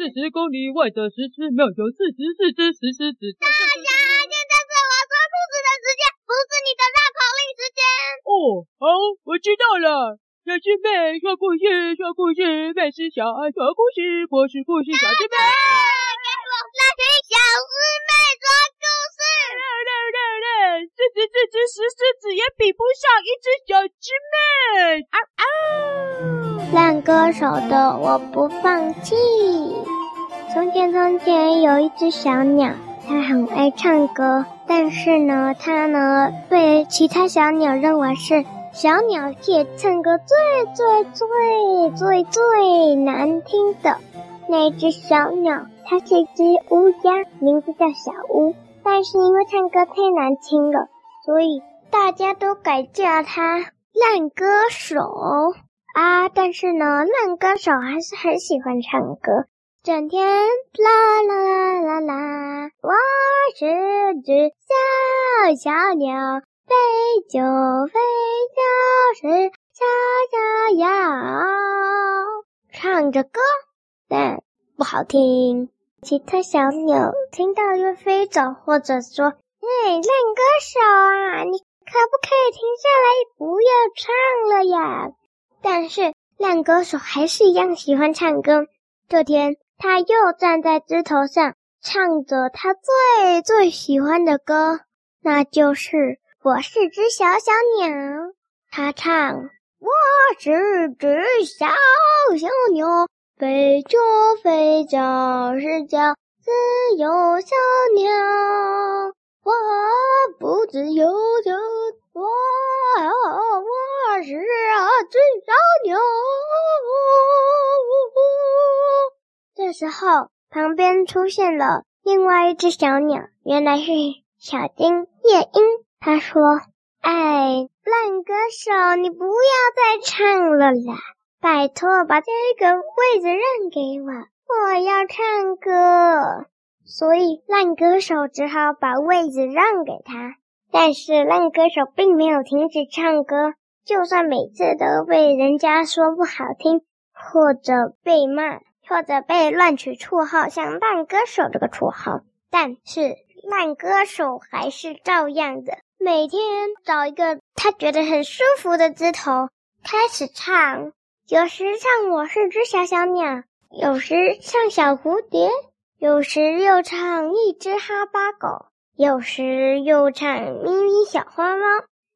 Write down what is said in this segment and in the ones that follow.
四十公里外的石狮庙有四十四只石狮子。大侠，现在是我说兔子的时间，不是你的绕口令时间。哦，好，我知道了。小师妹说故事，说故事，妹是小爱说故事，我是故事小师妹。给我来听小师妹说故事。来来来来，四十四只石狮子也比不上一只小师妹。啊啊！烂歌手的我不放弃。从前从前有一只小鸟，它很爱唱歌，但是呢，它呢被其他小鸟认为是小鸟界唱歌最最最最最难听的那只小鸟。它是一只乌鸦，名字叫小乌，但是因为唱歌太难听了，所以大家都改叫它烂歌手。啊，但是呢，烂歌手还是很喜欢唱歌，整天啦啦啦啦啦，我是只小小鸟，飞就飞就是小小鸟，唱着歌，但不好听。其他小鸟听到又飞走，或者说：“哎，烂歌手啊，你可不可以停下来，不要唱了呀？”但是烂歌手还是一样喜欢唱歌。这天，他又站在枝头上，唱着他最最喜欢的歌，那就是《我是只小小鸟》。他唱：“我是只小小鸟，飞着飞着是叫自由小鸟，我不自由就我。”我是啊，只小鸟。这时候，旁边出现了另外一只小鸟，原来是小丁夜莺。他说：“哎，烂歌手，你不要再唱了啦！拜托，把这个位子让给我，我要唱歌。”所以，烂歌手只好把位子让给他。但是烂歌手并没有停止唱歌，就算每次都被人家说不好听，或者被骂，或者被乱取绰号，像烂歌手这个绰号，但是烂歌手还是照样的，每天找一个他觉得很舒服的枝头开始唱，有时唱我是只小小鸟，有时唱小蝴蝶，有时又唱一只哈巴狗。有时又唱咪咪小花猫，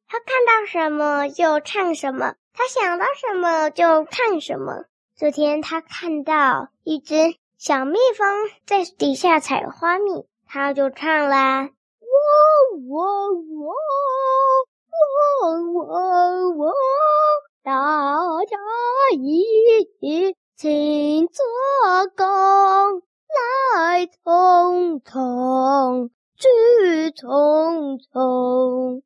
他看到什么就唱什么，他想到什么就唱什么。这天他看到一只小蜜蜂在底下采花蜜，他就唱啦：喔喔喔喔喔喔，大家一起做工，来匆匆。去匆匆，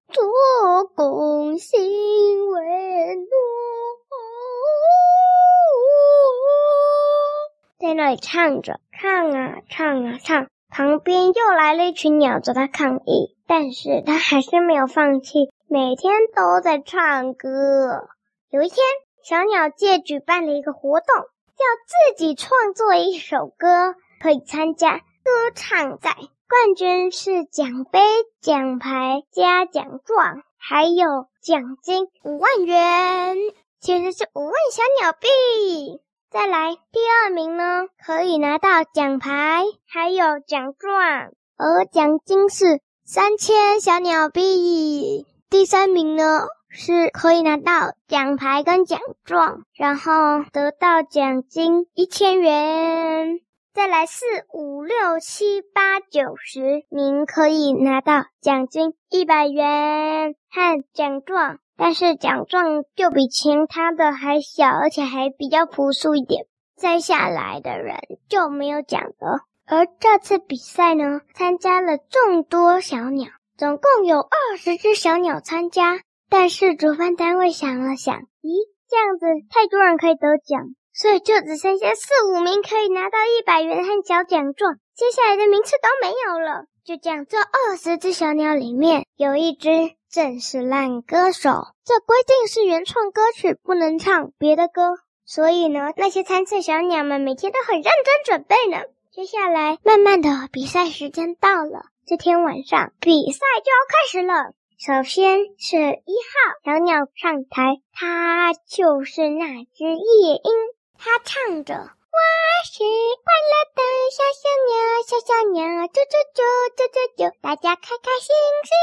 在那里唱着，唱啊唱啊唱，旁边又来了一群鸟找他抗议，但是他还是没有放弃，每天都在唱歌。有一天，小鸟界举办了一个活动，要自己创作一首歌，可以参加歌唱赛。冠军是奖杯、奖牌加奖状，还有奖金五万元，其实是五万小鸟币。再来，第二名呢，可以拿到奖牌，还有奖状，而奖金是三千小鸟币。第三名呢，是可以拿到奖牌跟奖状，然后得到奖金一千元。再来四五六七八九十您可以拿到奖金一百元和奖状，但是奖状就比其他的还小，而且还比较朴素一点。再下来的人就没有奖了。而这次比赛呢，参加了众多小鸟，总共有二十只小鸟参加。但是主办单位想了想，咦，这样子太多人可以得奖。所以就只剩下四五名可以拿到一百元和小奖状，接下来的名次都没有了。就这样，这二十只小鸟里面有一只正是烂歌手。这规定是原创歌曲不能唱别的歌，所以呢，那些参赛小鸟们每天都很认真准备呢。接下来，慢慢的比赛时间到了。这天晚上，比赛就要开始了。首先是一号小鸟上台，它就是那只夜莺，他唱着：“我是快乐的小小鸟，小小鸟，啾啾啾啾啾啾，大家开开心心。”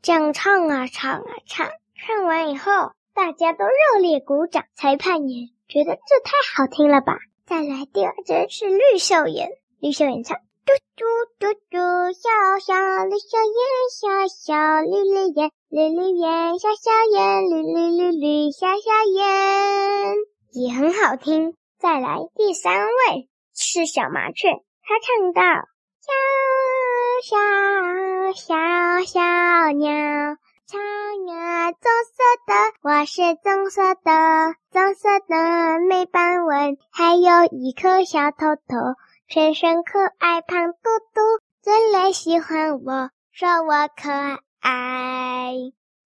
这样唱啊唱啊唱，唱完以后，大家都热烈鼓掌。裁判也觉得这太好听了吧。再来第二只是绿绣眼，绿绣眼唱。嘟嘟嘟嘟，小小绿绣眼，小小绿绿眼，绿绿眼，小小眼，绿绿绿绿小小眼，也很好听。再来第三位是小麻雀，它唱到：小小小小鸟，小鸟棕色的，我是棕色的，棕色的没斑纹，还有一颗小头头。全身可爱，胖嘟嘟，最爱喜欢我，说我可爱。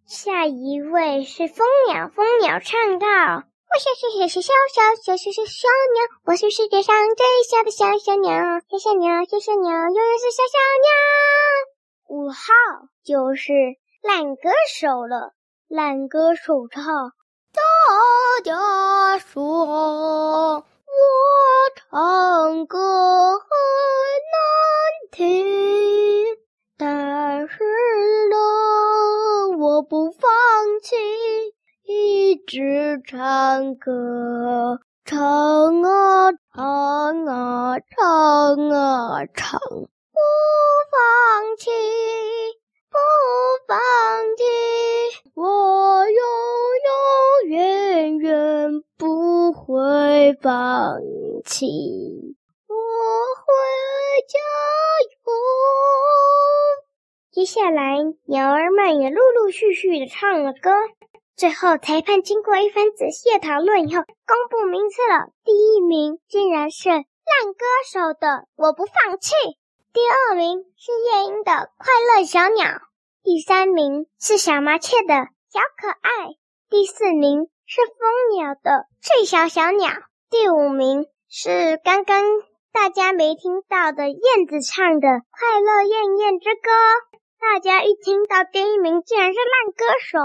下一位是蜂鸟，蜂鸟唱到：我是小小小小小小小鸟，我是世界上最小的小小鸟，小小鸟小小鸟，永远是小小鸟。五号就是烂歌手了，烂歌手唱。大家说，我唱歌很难听，但是。只唱歌，唱啊唱啊唱啊唱，不放弃，不放弃，我永永远远不会放弃，我会加油。接下来，鸟儿们也陆陆续续的唱了歌。最后，裁判经过一番仔细的讨论以后，公布名次了。第一名竟然是烂歌手的《我不放弃》，第二名是夜莺的《快乐小鸟》，第三名是小麻雀的《小可爱》，第四名。是蜂鸟的最小小鸟，第五名是刚刚大家没听到的燕子唱的《快乐燕燕之歌》。大家一听到第一名竟然是烂歌手，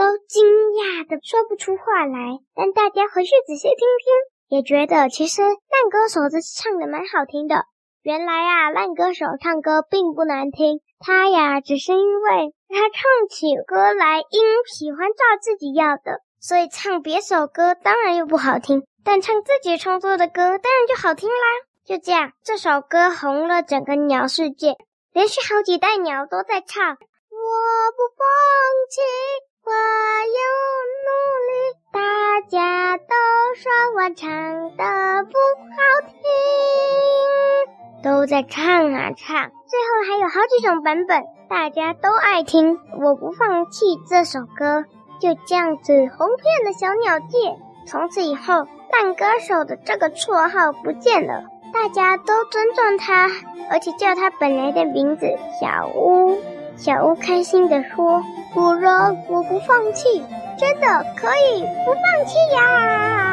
都惊讶的说不出话来。但大家回去仔细听听，也觉得其实烂歌手这唱的蛮好听的。原来啊，烂歌手唱歌并不难听，他呀只是因为他唱起歌来音喜欢照自己要的。所以唱别首歌当然又不好听，但唱自己创作的歌当然就好听啦。就这样，这首歌红了整个鸟世界，连续好几代鸟都在唱。我不放弃，我要努力。大家都说我唱的不好听，都在唱啊唱。最后还有好几种版本，大家都爱听。我不放弃这首歌。就这样子红遍了小鸟界，从此以后，烂歌手的这个绰号不见了，大家都尊重他，而且叫他本来的名字小乌。小乌开心地说：“主人我不放弃，真的可以不放弃呀！”